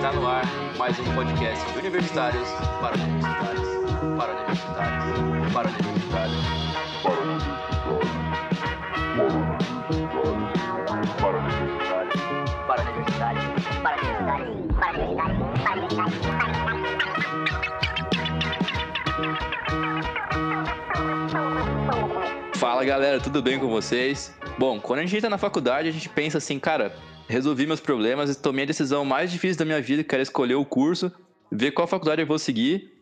Está no ar mais um podcast de universitários para universitários, para universitários, para universitários. Para universitários, para universitários, para universitários, para universitários, para universitários, para universitários, para universitários. Fala galera, tudo bem com vocês? Bom, quando a gente tá na faculdade, a gente pensa assim, cara, resolvi meus problemas e tomei a decisão mais difícil da minha vida, que era escolher o curso, ver qual faculdade eu vou seguir.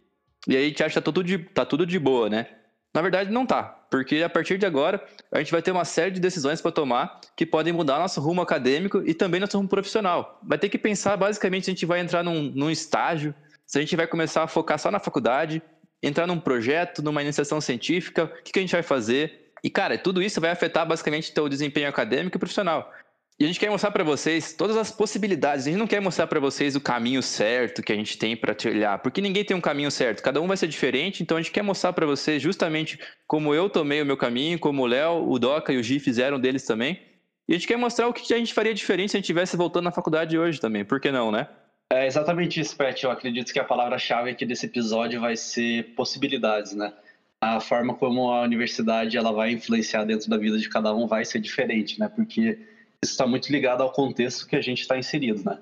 E aí a gente acha que tá tudo de, tá tudo de boa, né? Na verdade, não tá. Porque a partir de agora, a gente vai ter uma série de decisões para tomar que podem mudar nosso rumo acadêmico e também nosso rumo profissional. Vai ter que pensar, basicamente, se a gente vai entrar num, num estágio, se a gente vai começar a focar só na faculdade, entrar num projeto, numa iniciação científica, o que, que a gente vai fazer. E, cara, tudo isso vai afetar basicamente teu desempenho acadêmico e profissional. E a gente quer mostrar para vocês todas as possibilidades. A gente não quer mostrar para vocês o caminho certo que a gente tem para trilhar, porque ninguém tem um caminho certo. Cada um vai ser diferente. Então a gente quer mostrar para vocês justamente como eu tomei o meu caminho, como o Léo, o Doca e o Gi fizeram deles também. E a gente quer mostrar o que a gente faria diferente se a gente estivesse voltando na faculdade hoje também. Por que não, né? É exatamente isso, Pet. Eu acredito que a palavra-chave aqui desse episódio vai ser possibilidades, né? A forma como a universidade ela vai influenciar dentro da vida de cada um vai ser diferente, né? Porque isso está muito ligado ao contexto que a gente está inserido, né?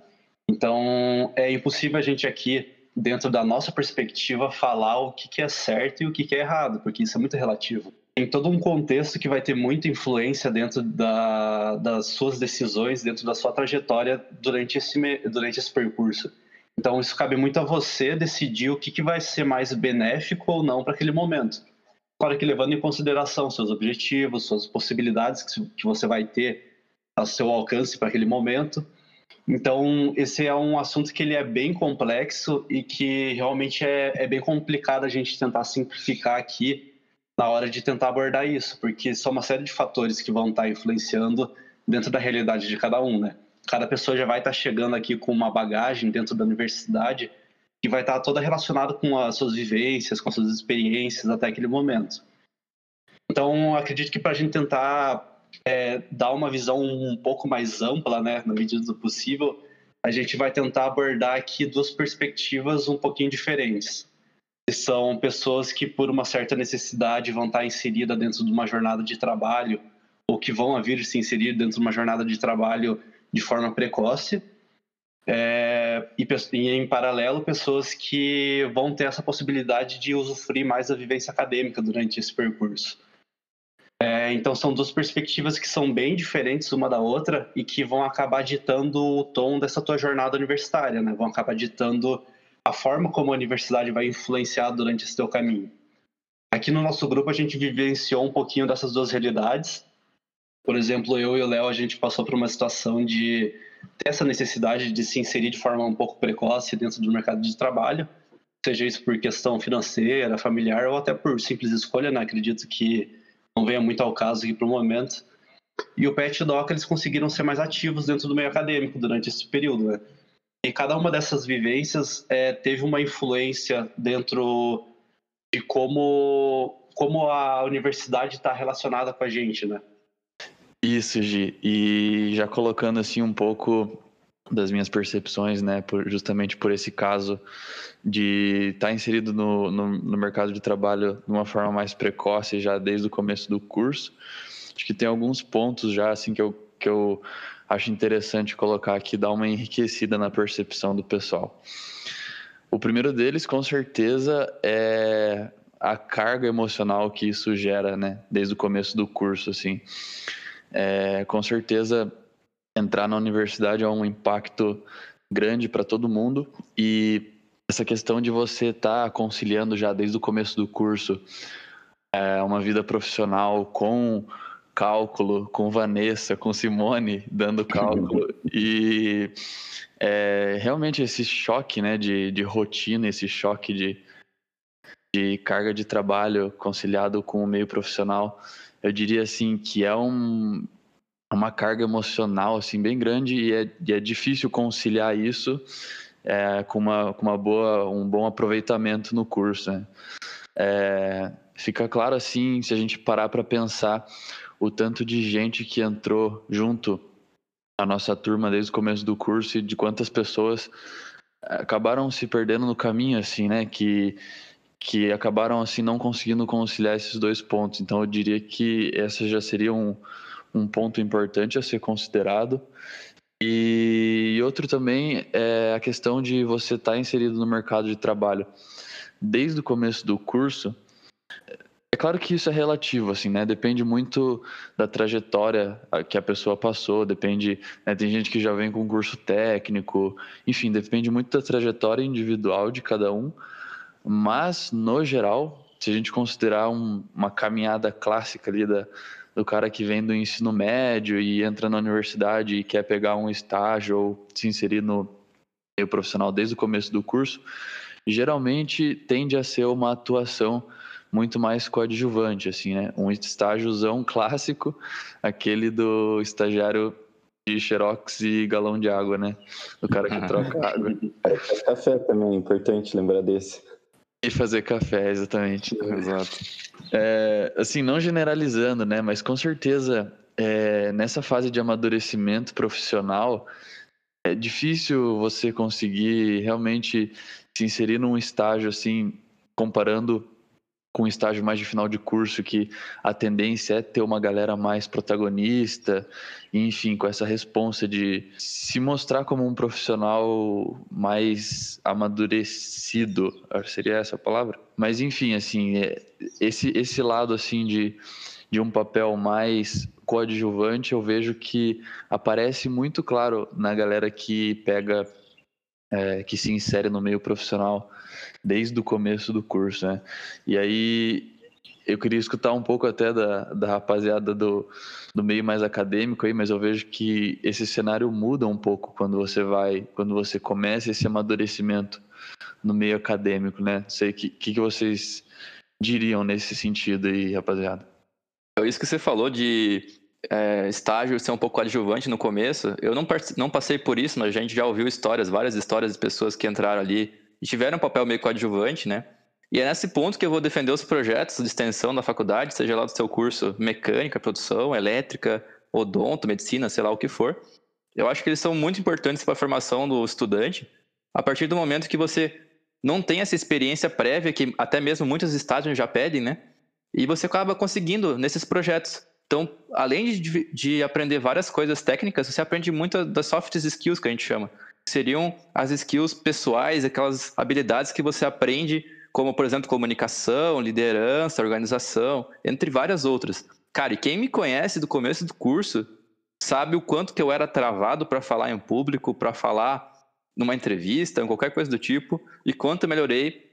Então, é impossível a gente aqui, dentro da nossa perspectiva, falar o que, que é certo e o que, que é errado, porque isso é muito relativo. Tem todo um contexto que vai ter muita influência dentro da, das suas decisões, dentro da sua trajetória durante esse, durante esse percurso. Então, isso cabe muito a você decidir o que, que vai ser mais benéfico ou não para aquele momento. Claro que levando em consideração seus objetivos, suas possibilidades que você vai ter ao seu alcance para aquele momento. Então, esse é um assunto que ele é bem complexo e que realmente é, é bem complicado a gente tentar simplificar aqui na hora de tentar abordar isso, porque são uma série de fatores que vão estar influenciando dentro da realidade de cada um, né? Cada pessoa já vai estar chegando aqui com uma bagagem dentro da universidade que vai estar toda relacionada com as suas vivências, com as suas experiências até aquele momento. Então, acredito que para a gente tentar é, dar uma visão um pouco mais ampla, né, na medida do possível, a gente vai tentar abordar aqui duas perspectivas um pouquinho diferentes. São pessoas que, por uma certa necessidade, vão estar inseridas dentro de uma jornada de trabalho ou que vão vir se inserir dentro de uma jornada de trabalho de forma precoce. É, e, e, em paralelo, pessoas que vão ter essa possibilidade de usufruir mais da vivência acadêmica durante esse percurso. É, então são duas perspectivas que são bem diferentes uma da outra e que vão acabar ditando o tom dessa tua jornada universitária, né? Vão acabar ditando a forma como a universidade vai influenciar durante esse teu caminho. Aqui no nosso grupo a gente vivenciou um pouquinho dessas duas realidades. Por exemplo, eu e o Léo a gente passou por uma situação de ter essa necessidade de se inserir de forma um pouco precoce dentro do mercado de trabalho, seja isso por questão financeira, familiar ou até por simples escolha, né? Acredito que não venha muito ao caso aqui para o momento. E o PET DOC eles conseguiram ser mais ativos dentro do meio acadêmico durante esse período. Né? E cada uma dessas vivências é, teve uma influência dentro de como, como a universidade está relacionada com a gente, né? Isso, Gi. E já colocando assim um pouco das minhas percepções, né, por, justamente por esse caso de estar tá inserido no, no, no, mercado de trabalho de uma forma mais precoce já desde o começo do curso. Acho que tem alguns pontos já assim que eu, que eu acho interessante colocar aqui, dar uma enriquecida na percepção do pessoal. O primeiro deles, com certeza, é a carga emocional que isso gera, né, desde o começo do curso, assim. É, com certeza entrar na universidade é um impacto grande para todo mundo. E essa questão de você estar tá conciliando já desde o começo do curso é, uma vida profissional com cálculo, com Vanessa, com Simone dando cálculo e é, realmente esse choque né, de, de rotina, esse choque de, de carga de trabalho conciliado com o meio profissional, eu diria assim que é um, uma carga emocional assim bem grande e é, e é difícil conciliar isso é, com, uma, com uma boa um bom aproveitamento no curso né? é, fica claro assim se a gente parar para pensar o tanto de gente que entrou junto à nossa turma desde o começo do curso e de quantas pessoas acabaram se perdendo no caminho, assim, né? Que, que acabaram, assim, não conseguindo conciliar esses dois pontos. Então, eu diria que essa já seria um, um ponto importante a ser considerado. E outro também é a questão de você estar tá inserido no mercado de trabalho desde o começo do curso. É claro que isso é relativo, assim, né? Depende muito da trajetória que a pessoa passou, depende. Né? Tem gente que já vem com curso técnico, enfim, depende muito da trajetória individual de cada um. Mas, no geral, se a gente considerar um, uma caminhada clássica ali da, do cara que vem do ensino médio e entra na universidade e quer pegar um estágio ou se inserir no meio profissional desde o começo do curso, geralmente tende a ser uma atuação muito mais coadjuvante, assim, né? Um estágiozão clássico, aquele do estagiário de xerox e galão de água, né? Do cara que troca água. É, café também, é importante lembrar desse. E fazer café, exatamente. Exato. É, assim, não generalizando, né? Mas com certeza, é, nessa fase de amadurecimento profissional, é difícil você conseguir realmente se inserir num estágio assim, comparando com estágio mais de final de curso, que a tendência é ter uma galera mais protagonista, enfim, com essa responsa de se mostrar como um profissional mais amadurecido, seria essa a palavra? Mas enfim, assim, é, esse, esse lado assim de, de um papel mais coadjuvante, eu vejo que aparece muito claro na galera que pega, é, que se insere no meio profissional desde o começo do curso, né? E aí eu queria escutar um pouco até da, da rapaziada do, do meio mais acadêmico aí, mas eu vejo que esse cenário muda um pouco quando você vai, quando você começa esse amadurecimento no meio acadêmico, né? Sei o que, que vocês diriam nesse sentido aí, rapaziada. É isso que você falou de é, estágio ser um pouco adjuvante no começo. Eu não, não passei por isso, mas a gente já ouviu histórias, várias histórias de pessoas que entraram ali tiveram um papel meio coadjuvante, né? E é nesse ponto que eu vou defender os projetos de extensão da faculdade, seja lá do seu curso mecânica, produção, elétrica, odonto, medicina, sei lá o que for. Eu acho que eles são muito importantes para a formação do estudante, a partir do momento que você não tem essa experiência prévia, que até mesmo muitos estágios já pedem, né? E você acaba conseguindo nesses projetos. Então, além de, de aprender várias coisas técnicas, você aprende muito das soft skills que a gente chama seriam as skills pessoais, aquelas habilidades que você aprende, como, por exemplo, comunicação, liderança, organização, entre várias outras. Cara, e quem me conhece do começo do curso sabe o quanto que eu era travado para falar em público, para falar numa entrevista, em qualquer coisa do tipo, e quanto eu melhorei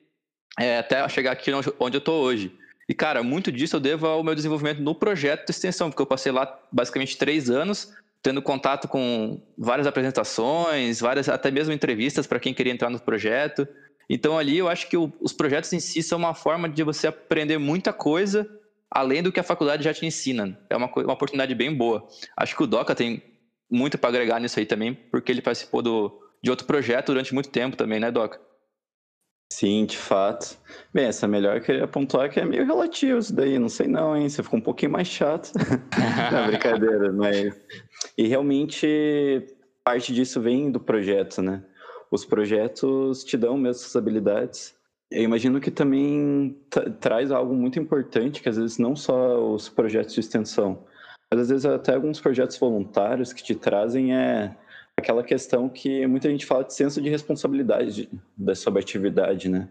é, até chegar aqui onde eu estou hoje. E, cara, muito disso eu devo ao meu desenvolvimento no projeto de extensão, porque eu passei lá basicamente três anos tendo contato com várias apresentações, várias até mesmo entrevistas para quem queria entrar no projeto. Então ali eu acho que o, os projetos em si são uma forma de você aprender muita coisa além do que a faculdade já te ensina. É uma, uma oportunidade bem boa. Acho que o Doca tem muito para agregar nisso aí também, porque ele participou do, de outro projeto durante muito tempo também, né, Doca? Sim, de fato. Bem, essa melhor eu queria pontuar que é meio relativo isso daí, não sei não, hein? Você ficou um pouquinho mais chato. não, brincadeira, mas... E realmente parte disso vem do projeto, né? Os projetos te dão mesmo essas habilidades. Eu imagino que também traz algo muito importante, que às vezes não só os projetos de extensão, mas às vezes até alguns projetos voluntários que te trazem é aquela questão que muita gente fala de senso de responsabilidade da sua atividade, né?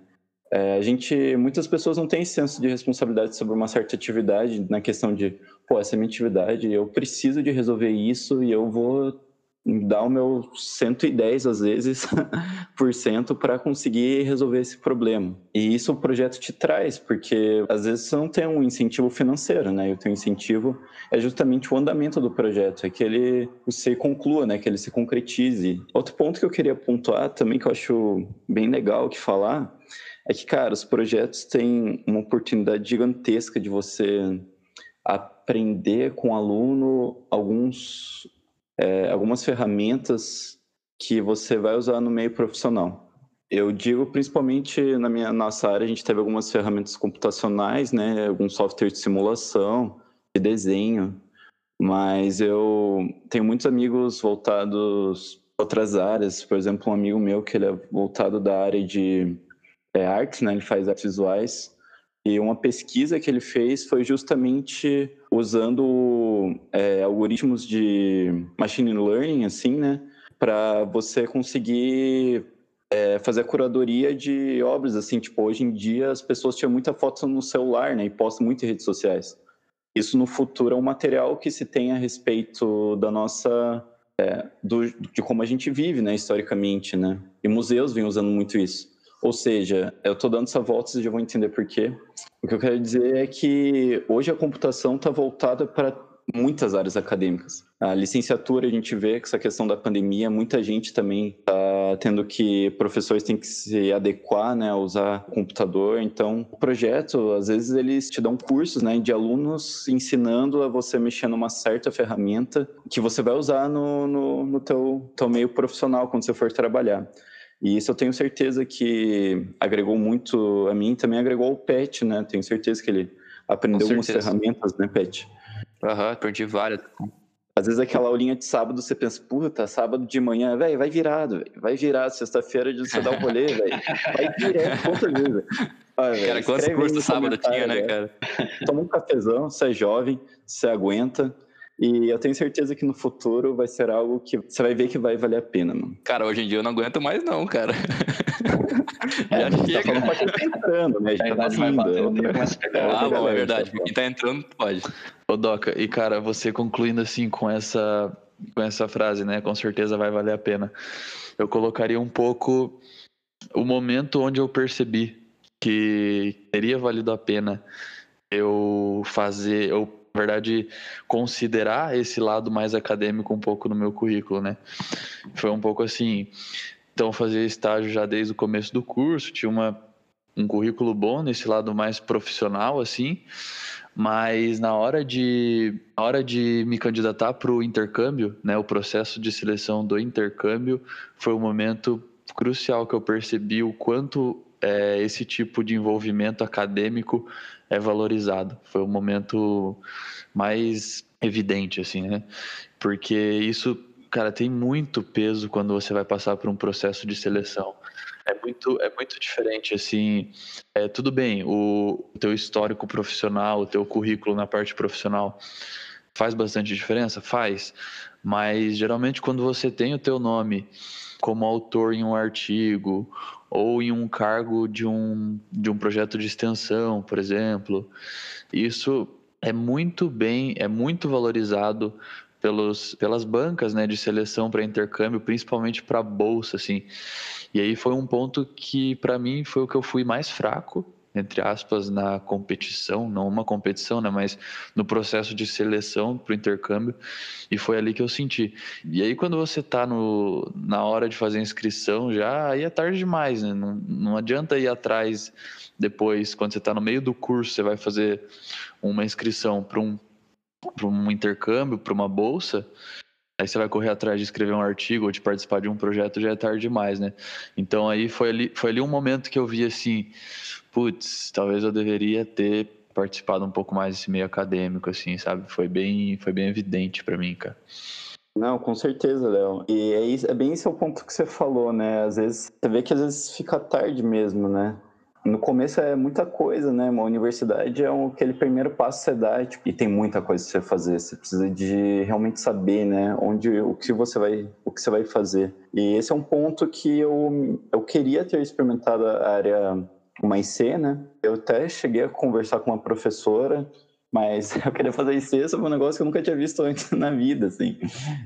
É, a gente, muitas pessoas não têm senso de responsabilidade sobre uma certa atividade, na questão de, pô, essa é minha atividade, eu preciso de resolver isso e eu vou dar o meu 110 às vezes por cento para conseguir resolver esse problema. E isso o projeto te traz, porque às vezes você não tem um incentivo financeiro, né? E o teu incentivo é justamente o andamento do projeto, é que ele se conclua, né? Que ele se concretize. Outro ponto que eu queria pontuar também que eu acho bem legal que falar é que, cara, os projetos têm uma oportunidade gigantesca de você aprender com o aluno alguns é, algumas ferramentas que você vai usar no meio profissional. Eu digo principalmente na minha nossa área, a gente teve algumas ferramentas computacionais, né, alguns software de simulação, de desenho, mas eu tenho muitos amigos voltados outras áreas. Por exemplo, um amigo meu que ele é voltado da área de é, arte, né? Ele faz artes visuais. E uma pesquisa que ele fez foi justamente usando é, algoritmos de machine learning, assim, né? Para você conseguir é, fazer a curadoria de obras, assim, tipo, hoje em dia as pessoas tinham muita foto no celular, né? E postam muito em redes sociais. Isso no futuro é um material que se tem a respeito da nossa... É, do, de como a gente vive, né, historicamente, né? E museus vêm usando muito isso. Ou seja, eu estou dando essa volta, vocês já vão entender por quê. O que eu quero dizer é que hoje a computação está voltada para muitas áreas acadêmicas. A licenciatura, a gente vê que essa questão da pandemia, muita gente também está tendo que, professores têm que se adequar, né, a usar computador. Então, o projeto, às vezes, eles te dão cursos, né, de alunos ensinando a você mexer numa certa ferramenta que você vai usar no, no, no teu, teu meio profissional quando você for trabalhar. E isso eu tenho certeza que agregou muito a mim, também agregou ao Pet, né? Tenho certeza que ele aprendeu algumas ferramentas, né, Pet? Aham, uhum, aprendi várias. Às vezes aquela aulinha de sábado você pensa, puta, sábado de manhã, velho, vai virado, véio, vai virado, sexta-feira você dá o rolê, velho, vai direto, com certeza. Olha, cara, quantos cursos sábado tinha, né, cara? Toma um cafezão, você é jovem, você aguenta, e eu tenho certeza que no futuro vai ser algo que você vai ver que vai valer a pena, mano. Cara, hoje em dia eu não aguento mais, não, cara. É, Já tá chega. Tá pra quem tá entrando, né? Já tá vindo. Ah, bom, é verdade. Quem tá entrando, pode. Ô, Doca, e cara, você concluindo assim com essa, com essa frase, né? Com certeza vai valer a pena. Eu colocaria um pouco o momento onde eu percebi que teria valido a pena eu fazer, eu verdade, considerar esse lado mais acadêmico um pouco no meu currículo, né? Foi um pouco assim. Então, fazia estágio já desde o começo do curso, tinha uma, um currículo bom nesse lado mais profissional, assim, mas na hora de, na hora de me candidatar para o intercâmbio, né, o processo de seleção do intercâmbio foi um momento crucial que eu percebi o quanto é, esse tipo de envolvimento acadêmico é valorizado. Foi o momento mais evidente, assim, né? Porque isso, cara, tem muito peso quando você vai passar por um processo de seleção. É muito, é muito diferente, assim. É, tudo bem, o, o teu histórico profissional, o teu currículo na parte profissional faz bastante diferença? Faz. Mas geralmente quando você tem o teu nome como autor em um artigo ou em um cargo de um, de um projeto de extensão, por exemplo. Isso é muito bem, é muito valorizado pelos, pelas bancas né, de seleção para intercâmbio, principalmente para bolsa. Assim. E aí foi um ponto que, para mim, foi o que eu fui mais fraco entre aspas, na competição, não uma competição, né, mas no processo de seleção para o intercâmbio, e foi ali que eu senti. E aí, quando você está na hora de fazer a inscrição, já aí é tarde demais, né? Não, não adianta ir atrás depois, quando você está no meio do curso, você vai fazer uma inscrição para um, um intercâmbio, para uma bolsa, Aí você vai correr atrás de escrever um artigo ou de participar de um projeto, já é tarde demais, né? Então aí foi ali, foi ali um momento que eu vi assim, putz, talvez eu deveria ter participado um pouco mais desse meio acadêmico, assim, sabe? Foi bem, foi bem evidente para mim, cara. Não, com certeza, Léo. E é, isso, é bem esse o ponto que você falou, né? Às vezes, você vê que às vezes fica tarde mesmo, né? No começo é muita coisa, né? Uma universidade é aquele primeiro passo que você dá tipo, e tem muita coisa pra você fazer. Você precisa de realmente saber, né? Onde, o que você vai, o que você vai fazer. E esse é um ponto que eu, eu queria ter experimentado a área uma IC, né? Eu até cheguei a conversar com uma professora mas eu queria fazer IC sobre um negócio que eu nunca tinha visto antes na vida, assim.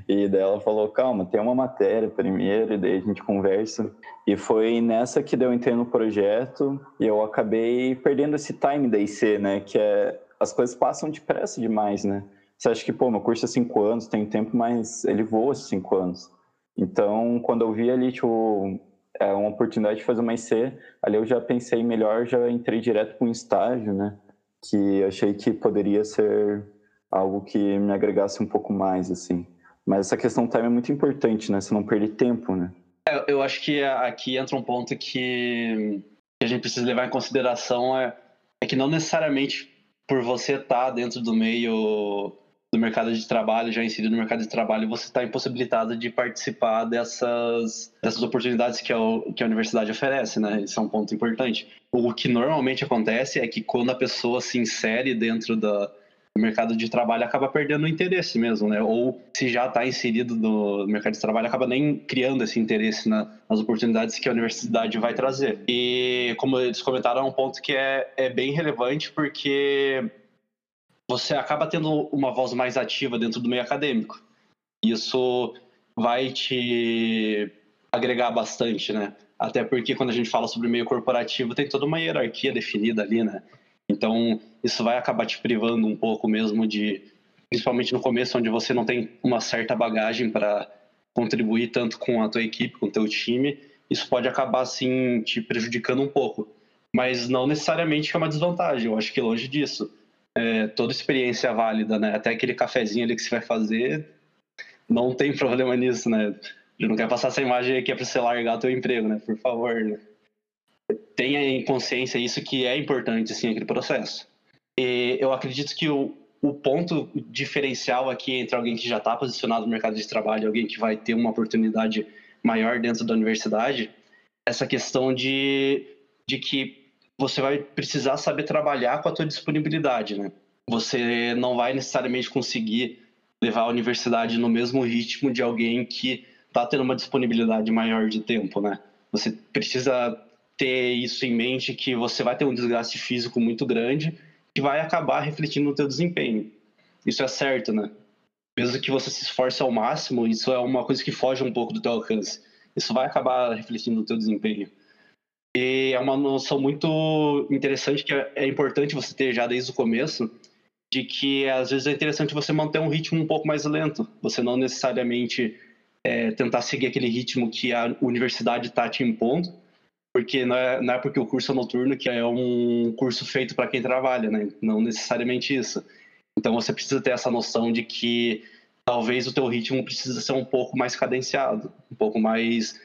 E daí ela falou, calma, tem uma matéria primeiro, e daí a gente conversa. E foi nessa que eu entrei no projeto e eu acabei perdendo esse time da IC, né? Que é, as coisas passam depressa demais, né? Você acha que, pô, meu curso é cinco anos, tem tempo, mas ele voa esses cinco anos. Então, quando eu vi ali, tipo, é uma oportunidade de fazer uma IC, ali eu já pensei melhor, já entrei direto para um estágio, né? Que achei que poderia ser algo que me agregasse um pouco mais, assim. Mas essa questão do time é muito importante, né? Você não perder tempo, né? É, eu acho que aqui entra um ponto que, a gente precisa levar em consideração é, é que não necessariamente por você estar tá dentro do meio mercado de trabalho, já inserido no mercado de trabalho, você está impossibilitado de participar dessas, dessas oportunidades que a, que a universidade oferece, né? Isso é um ponto importante. O que normalmente acontece é que quando a pessoa se insere dentro da, do mercado de trabalho, acaba perdendo o interesse mesmo, né? Ou se já está inserido no mercado de trabalho, acaba nem criando esse interesse na, nas oportunidades que a universidade vai trazer. E como eles comentaram, é um ponto que é, é bem relevante porque você acaba tendo uma voz mais ativa dentro do meio acadêmico. Isso vai te agregar bastante, né? Até porque quando a gente fala sobre meio corporativo, tem toda uma hierarquia definida ali, né? Então, isso vai acabar te privando um pouco mesmo de, principalmente no começo, onde você não tem uma certa bagagem para contribuir tanto com a tua equipe, com o teu time, isso pode acabar, assim, te prejudicando um pouco. Mas não necessariamente é uma desvantagem, eu acho que longe disso é, toda experiência é válida, né? Até aquele cafezinho ali que você vai fazer, não tem problema nisso, né? Eu não quero passar essa imagem aqui é para você largar teu emprego, né? Por favor, né? Tenha em consciência isso que é importante, assim, aquele processo. E eu acredito que o, o ponto diferencial aqui entre alguém que já está posicionado no mercado de trabalho e alguém que vai ter uma oportunidade maior dentro da universidade, essa questão de, de que você vai precisar saber trabalhar com a tua disponibilidade, né? Você não vai necessariamente conseguir levar a universidade no mesmo ritmo de alguém que está tendo uma disponibilidade maior de tempo, né? Você precisa ter isso em mente que você vai ter um desgaste físico muito grande que vai acabar refletindo no teu desempenho. Isso é certo, né? Mesmo que você se esforce ao máximo, isso é uma coisa que foge um pouco do teu alcance. Isso vai acabar refletindo no teu desempenho. E é uma noção muito interessante que é, é importante você ter já desde o começo, de que às vezes é interessante você manter um ritmo um pouco mais lento. Você não necessariamente é, tentar seguir aquele ritmo que a universidade está te impondo, porque não é, não é porque o curso é noturno que é um curso feito para quem trabalha, né? Não necessariamente isso. Então você precisa ter essa noção de que talvez o teu ritmo precisa ser um pouco mais cadenciado, um pouco mais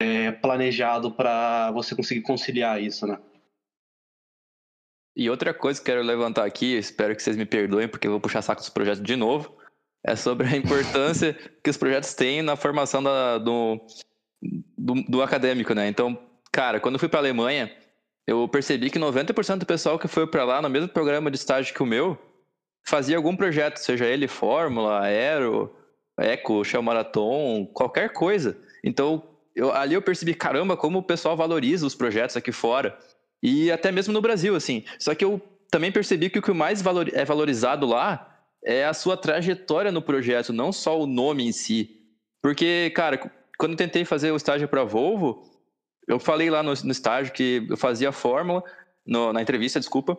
é, planejado para você conseguir conciliar isso, né? E outra coisa que quero levantar aqui, espero que vocês me perdoem, porque eu vou puxar saco dos projetos de novo, é sobre a importância que os projetos têm na formação da, do, do, do, acadêmico, né? Então, cara, quando eu fui para a Alemanha, eu percebi que 90% do pessoal que foi para lá no mesmo programa de estágio que o meu fazia algum projeto, seja ele Fórmula, Aero, Eco, Shell Marathon, qualquer coisa. Então, eu, ali eu percebi, caramba, como o pessoal valoriza os projetos aqui fora. E até mesmo no Brasil, assim. Só que eu também percebi que o que mais valor, é valorizado lá é a sua trajetória no projeto, não só o nome em si. Porque, cara, quando eu tentei fazer o estágio para Volvo, eu falei lá no, no, estágio que eu fazia Fórmula, no, na entrevista, desculpa,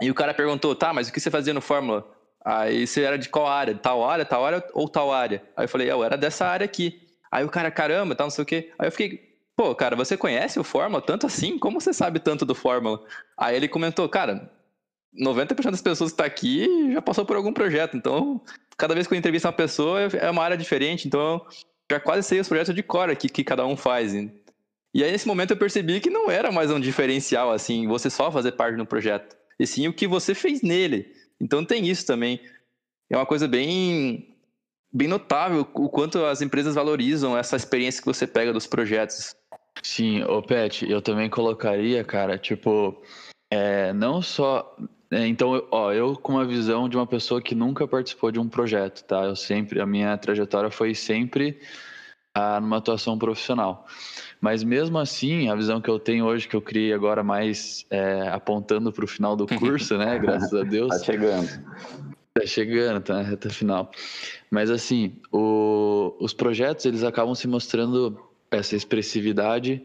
e o cara perguntou, tá, mas o que você fazia no Fórmula? Aí você era de qual área? Tal área, tal área ou tal área? Aí eu falei, eu era dessa área aqui. Aí o cara, caramba, tal, não sei o quê. Aí eu fiquei, pô, cara, você conhece o Fórmula tanto assim? Como você sabe tanto do Fórmula? Aí ele comentou, cara, 90% das pessoas que tá aqui já passou por algum projeto, então cada vez que eu entrevisto uma pessoa é uma área diferente, então já quase sei os projetos de cor aqui que cada um faz. E aí nesse momento eu percebi que não era mais um diferencial assim, você só fazer parte do projeto, e sim o que você fez nele. Então tem isso também. É uma coisa bem bem notável o quanto as empresas valorizam essa experiência que você pega dos projetos. Sim, ô Pet, eu também colocaria, cara, tipo, é, não só. É, então, ó, eu com uma visão de uma pessoa que nunca participou de um projeto, tá? Eu sempre, a minha trajetória foi sempre ah, numa atuação profissional. Mas mesmo assim, a visão que eu tenho hoje, que eu criei agora mais é, apontando para o final do curso, né? Graças a Deus. tá chegando. Tá chegando, tá na reta final. Mas assim, o, os projetos eles acabam se mostrando essa expressividade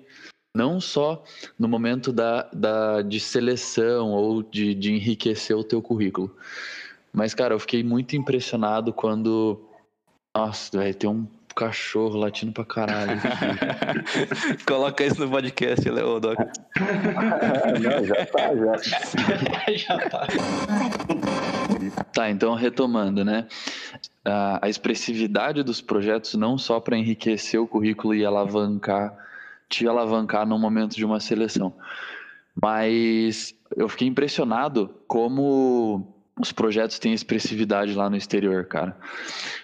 não só no momento da, da, de seleção ou de, de enriquecer o teu currículo. Mas, cara, eu fiquei muito impressionado quando. Nossa, vai ter um cachorro latindo pra caralho. Coloca isso no podcast, Léo Doc. Não, já tá, já. Já tá. Tá, então retomando, né? A, expressividade dos projetos não só para enriquecer o currículo e alavancar, te alavancar no momento de uma seleção, mas eu fiquei impressionado como os projetos têm expressividade lá no exterior, cara.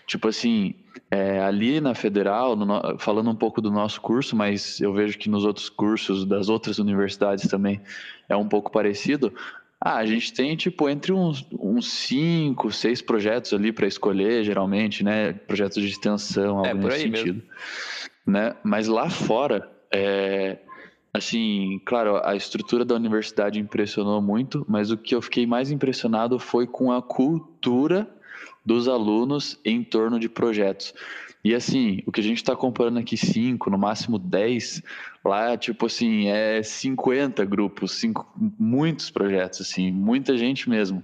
Tipo assim, é, ali na Federal, no, falando um pouco do nosso curso, mas eu vejo que nos outros cursos das outras universidades também é um pouco parecido. Ah, a gente tem, tipo, entre uns, uns cinco, seis projetos ali para escolher, geralmente, né? Projetos de extensão, é, algo é, nesse sentido. Mesmo. Né? Mas lá fora, é, Assim, claro, a estrutura da universidade impressionou muito, mas o que eu fiquei mais impressionado foi com a cultura dos alunos em torno de projetos. E assim, o que a gente está comparando aqui, cinco, no máximo 10, lá, tipo assim, é 50 grupos, cinco, muitos projetos, assim, muita gente mesmo.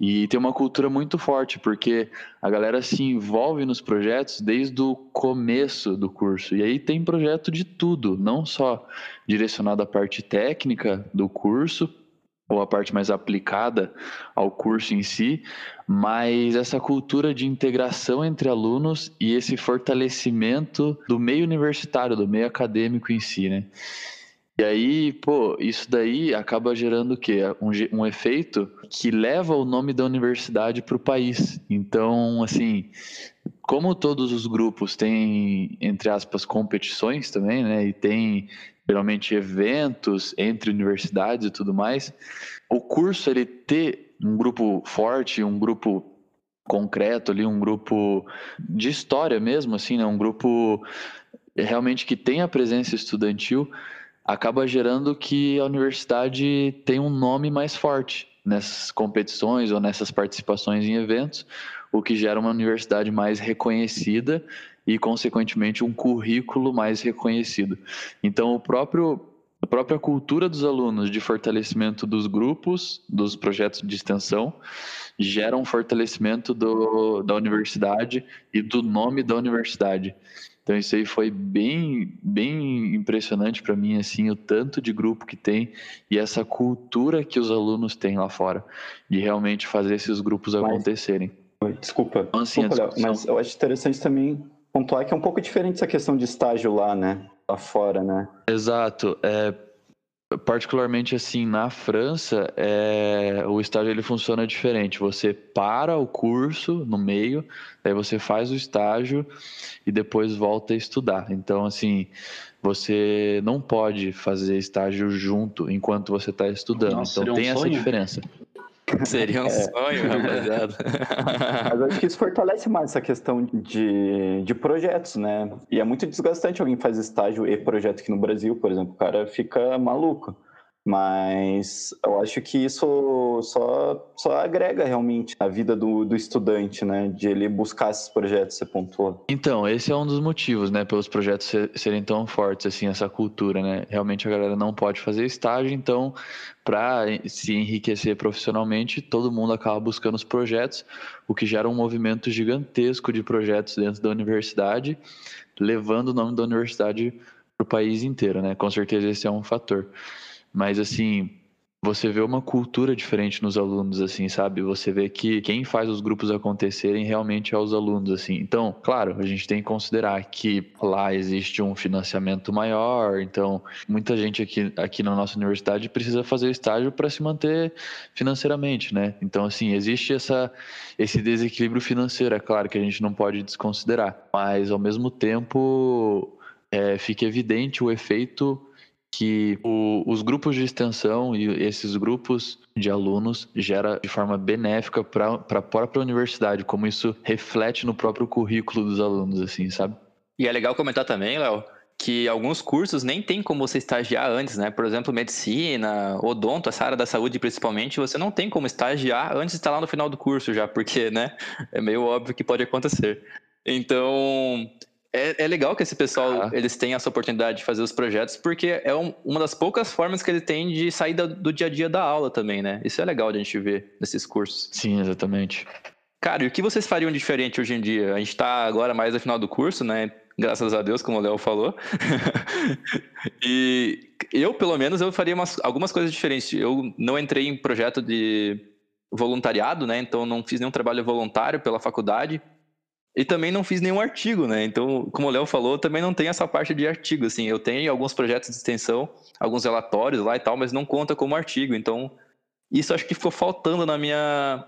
E tem uma cultura muito forte, porque a galera se envolve nos projetos desde o começo do curso. E aí tem projeto de tudo, não só direcionado à parte técnica do curso, ou a parte mais aplicada ao curso em si, mas essa cultura de integração entre alunos e esse fortalecimento do meio universitário, do meio acadêmico em si, né? E aí, pô, isso daí acaba gerando o quê? Um, um efeito que leva o nome da universidade para o país. Então, assim, como todos os grupos têm, entre aspas, competições também, né? E tem geralmente eventos entre universidades e tudo mais, o curso ele ter um grupo forte, um grupo concreto ali, um grupo de história mesmo, assim, né? Um grupo realmente que tem a presença estudantil acaba gerando que a universidade tem um nome mais forte nessas competições ou nessas participações em eventos, o que gera uma universidade mais reconhecida e, consequentemente, um currículo mais reconhecido. Então, o próprio a própria cultura dos alunos de fortalecimento dos grupos, dos projetos de extensão, gera um fortalecimento do, da universidade e do nome da universidade. Então isso aí foi bem, bem impressionante para mim, assim, o tanto de grupo que tem e essa cultura que os alunos têm lá fora, de realmente fazer esses grupos mas, acontecerem. Desculpa, então, assim, desculpa mas eu acho interessante também pontuar que é um pouco diferente essa questão de estágio lá, né? Lá fora, né? Exato. É, particularmente assim na França é, o estágio ele funciona diferente você para o curso no meio aí você faz o estágio e depois volta a estudar então assim você não pode fazer estágio junto enquanto você está estudando Nossa, então tem um essa diferença Seria um é. sonho, rapaziada. Mas acho que isso fortalece mais essa questão de, de projetos, né? E é muito desgastante alguém faz estágio e projeto aqui no Brasil, por exemplo. O cara fica maluco. Mas eu acho que isso só, só agrega realmente a vida do, do estudante, né? De ele buscar esses projetos, você pontuou. Então, esse é um dos motivos, né? Pelos projetos serem tão fortes, assim, essa cultura, né? Realmente a galera não pode fazer estágio, então, para se enriquecer profissionalmente, todo mundo acaba buscando os projetos, o que gera um movimento gigantesco de projetos dentro da universidade, levando o nome da universidade para o país inteiro, né? Com certeza esse é um fator. Mas assim, você vê uma cultura diferente nos alunos, assim, sabe? Você vê que quem faz os grupos acontecerem realmente é os alunos, assim. Então, claro, a gente tem que considerar que lá existe um financiamento maior, então muita gente aqui, aqui na nossa universidade precisa fazer estágio para se manter financeiramente, né? Então, assim, existe essa, esse desequilíbrio financeiro, é claro que a gente não pode desconsiderar, mas ao mesmo tempo é, fica evidente o efeito que o, os grupos de extensão e esses grupos de alunos gera de forma benéfica para a própria universidade, como isso reflete no próprio currículo dos alunos, assim, sabe? E é legal comentar também, Léo, que alguns cursos nem tem como você estagiar antes, né? Por exemplo, medicina, odonto, essa área da saúde principalmente, você não tem como estagiar antes de estar lá no final do curso já, porque, né, é meio óbvio que pode acontecer. Então, é, é legal que esse pessoal, ah. eles tenham essa oportunidade de fazer os projetos, porque é um, uma das poucas formas que ele tem de sair da, do dia a dia da aula também, né? Isso é legal de a gente ver nesses cursos. Sim, exatamente. Cara, e o que vocês fariam diferente hoje em dia? A gente está agora mais no final do curso, né? Graças a Deus, como o Léo falou. e eu, pelo menos, eu faria umas, algumas coisas diferentes. Eu não entrei em projeto de voluntariado, né? Então não fiz nenhum trabalho voluntário pela faculdade. E também não fiz nenhum artigo, né? Então, como o Léo falou, também não tem essa parte de artigo, assim. Eu tenho alguns projetos de extensão, alguns relatórios lá e tal, mas não conta como artigo. Então, isso acho que ficou faltando na minha,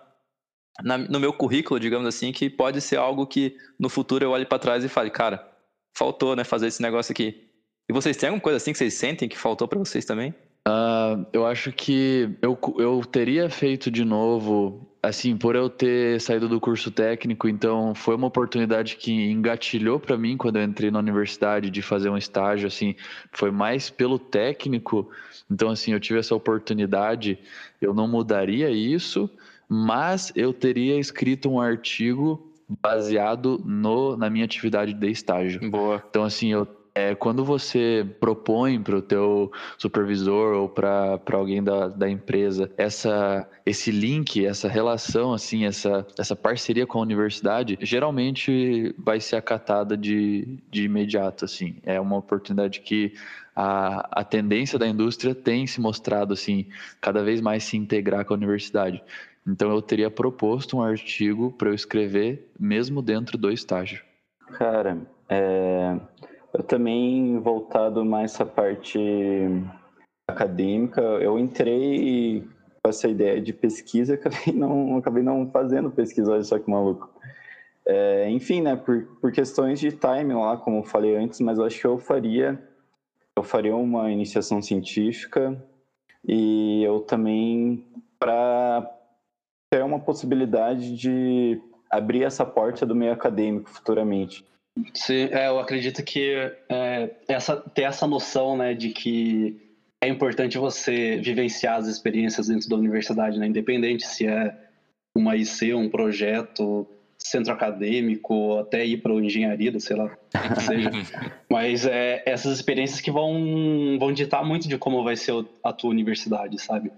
na, no meu currículo, digamos assim, que pode ser algo que no futuro eu olhe para trás e fale, cara, faltou, né, fazer esse negócio aqui. E vocês têm alguma coisa assim que vocês sentem que faltou para vocês também? Uh, eu acho que eu, eu teria feito de novo, assim, por eu ter saído do curso técnico, então foi uma oportunidade que engatilhou para mim quando eu entrei na universidade de fazer um estágio, assim, foi mais pelo técnico, então, assim, eu tive essa oportunidade, eu não mudaria isso, mas eu teria escrito um artigo baseado no, na minha atividade de estágio. Boa. Então, assim, eu é, quando você propõe para o teu supervisor ou para alguém da, da empresa essa, esse link, essa relação, assim, essa, essa parceria com a universidade, geralmente vai ser acatada de, de imediato, assim. É uma oportunidade que a, a tendência da indústria tem se mostrado, assim, cada vez mais se integrar com a universidade. Então eu teria proposto um artigo para eu escrever mesmo dentro do estágio. Cara, é, eu também voltado mais essa parte acadêmica, eu entrei com essa ideia de pesquisa, acabei não, acabei não fazendo pesquisa, olha só que maluco. É, enfim, né, por, por questões de time lá, como eu falei antes, mas eu acho que eu faria, eu faria uma iniciação científica e eu também, para ter uma possibilidade de abrir essa porta do meio acadêmico futuramente. Sim, é, eu acredito que é, essa, ter essa noção né, de que é importante você vivenciar as experiências dentro da universidade, né, independente se é uma IC, um projeto, centro acadêmico, até ir para engenharia, sei lá, que seja. Mas é, essas experiências que vão, vão ditar muito de como vai ser a tua universidade, sabe?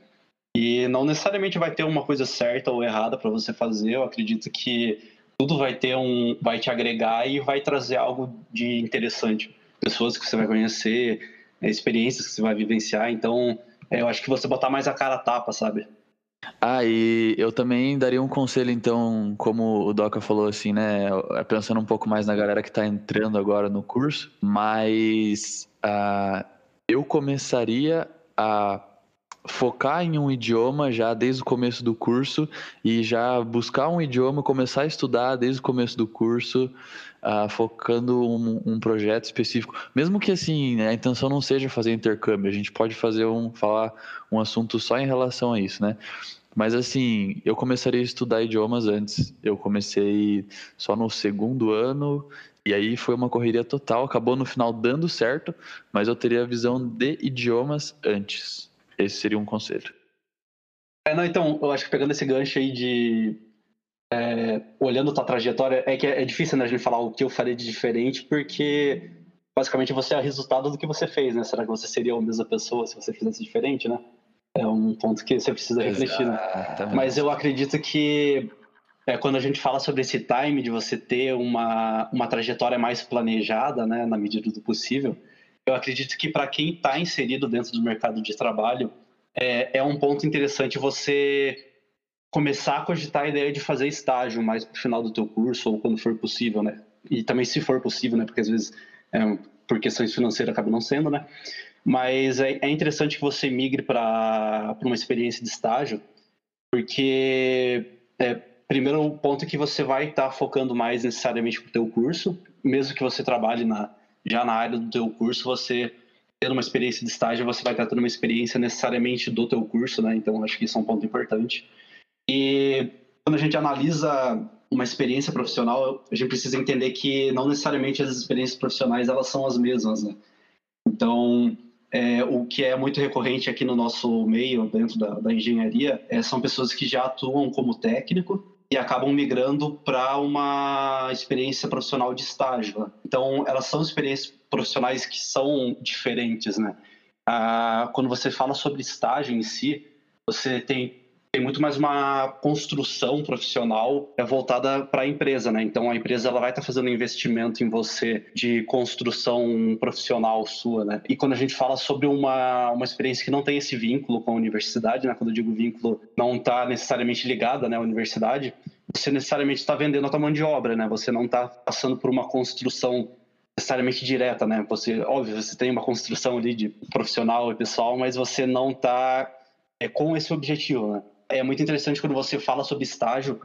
E não necessariamente vai ter uma coisa certa ou errada para você fazer. Eu acredito que tudo vai ter um, vai te agregar e vai trazer algo de interessante. Pessoas que você vai conhecer, é, experiências que você vai vivenciar. Então, é, eu acho que você botar mais a cara a tapa, sabe? Ah, e eu também daria um conselho, então, como o Doca falou, assim, né? Pensando um pouco mais na galera que está entrando agora no curso, mas uh, eu começaria a focar em um idioma já desde o começo do curso e já buscar um idioma, começar a estudar desde o começo do curso, uh, focando um, um, projeto específico. Mesmo que assim a intenção não seja fazer intercâmbio, a gente pode fazer um falar um assunto só em relação a isso, né? Mas assim, eu começaria a estudar idiomas antes. Eu comecei só no segundo ano e aí foi uma correria total. Acabou no final dando certo, mas eu teria a visão de idiomas antes. Esse seria um conselho. É, não, então, eu acho que pegando esse gancho aí de. É, olhando tua trajetória, é que é, é difícil né, a gente falar o que eu faria de diferente, porque basicamente você é o resultado do que você fez, né? Será que você seria a mesma pessoa se você fizesse diferente, né? É um ponto que você precisa refletir, né? Mas eu acredito que é, quando a gente fala sobre esse time de você ter uma, uma trajetória mais planejada, né, na medida do possível, eu acredito que para quem está inserido dentro do mercado de trabalho, é, é um ponto interessante você começar a cogitar a ideia de fazer estágio mais para o final do teu curso ou quando for possível, né? E também se for possível, né? Porque às vezes é, por questões financeiras acaba não sendo, né? Mas é, é interessante que você migre para uma experiência de estágio, porque é, primeiro o ponto é que você vai estar tá focando mais necessariamente para o teu curso, mesmo que você trabalhe na já na área do teu curso, você tendo uma experiência de estágio, você vai estar tendo uma experiência necessariamente do teu curso, né? Então, acho que isso é um ponto importante. E quando a gente analisa uma experiência profissional, a gente precisa entender que não necessariamente as experiências profissionais elas são as mesmas, né? Então, é, o que é muito recorrente aqui no nosso meio, dentro da, da engenharia, é, são pessoas que já atuam como técnico e acabam migrando para uma experiência profissional de estágio. Né? Então, elas são experiências profissionais que são diferentes, né? Ah, quando você fala sobre estágio em si, você tem tem muito mais uma construção profissional é voltada para a empresa, né? Então a empresa ela vai estar tá fazendo investimento em você de construção profissional sua, né? E quando a gente fala sobre uma, uma experiência que não tem esse vínculo com a universidade, né? Quando eu digo vínculo, não está necessariamente ligada, né, à universidade, você necessariamente está vendendo a tua mão de obra, né? Você não está passando por uma construção necessariamente direta, né? Você, óbvio, você tem uma construção ali de profissional e pessoal, mas você não está é, com esse objetivo, né? É muito interessante quando você fala sobre estágio,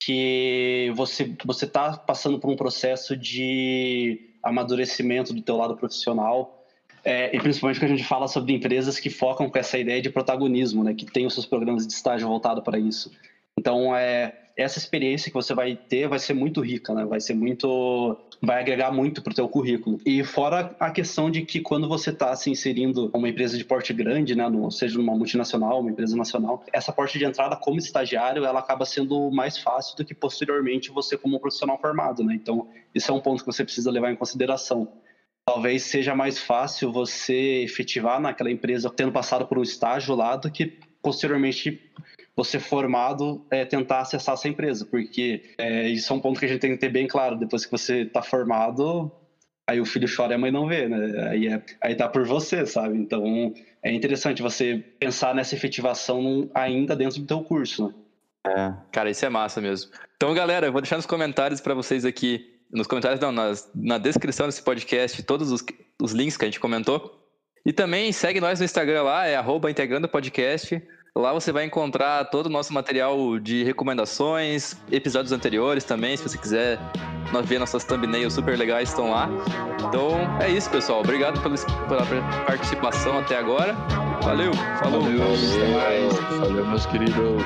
que você você está passando por um processo de amadurecimento do teu lado profissional é, e principalmente quando a gente fala sobre empresas que focam com essa ideia de protagonismo, né, que tem os seus programas de estágio voltado para isso. Então, é, essa experiência que você vai ter vai ser muito rica, né? Vai ser muito, vai agregar muito para o teu currículo. E fora a questão de que quando você está se inserindo uma empresa de porte grande, né, seja numa multinacional, uma empresa nacional, essa porta de entrada como estagiário, ela acaba sendo mais fácil do que posteriormente você como profissional formado, né? Então, isso é um ponto que você precisa levar em consideração talvez seja mais fácil você efetivar naquela empresa tendo passado por um estágio lá do que posteriormente você formado é, tentar acessar essa empresa, porque é, isso é um ponto que a gente tem que ter bem claro. Depois que você está formado, aí o filho chora e a mãe não vê, né? Aí, é, aí tá por você, sabe? Então é interessante você pensar nessa efetivação ainda dentro do teu curso, né? É. Cara, isso é massa mesmo. Então, galera, eu vou deixar nos comentários para vocês aqui, nos comentários não, nas, na descrição desse podcast, todos os, os links que a gente comentou. E também segue nós no Instagram lá, é arroba integrando podcast. Lá você vai encontrar todo o nosso material de recomendações, episódios anteriores também, se você quiser ver nossas thumbnails super legais estão lá. Então é isso, pessoal. Obrigado pela participação até agora. Valeu, falou. Valeu, valeu, valeu meus queridos.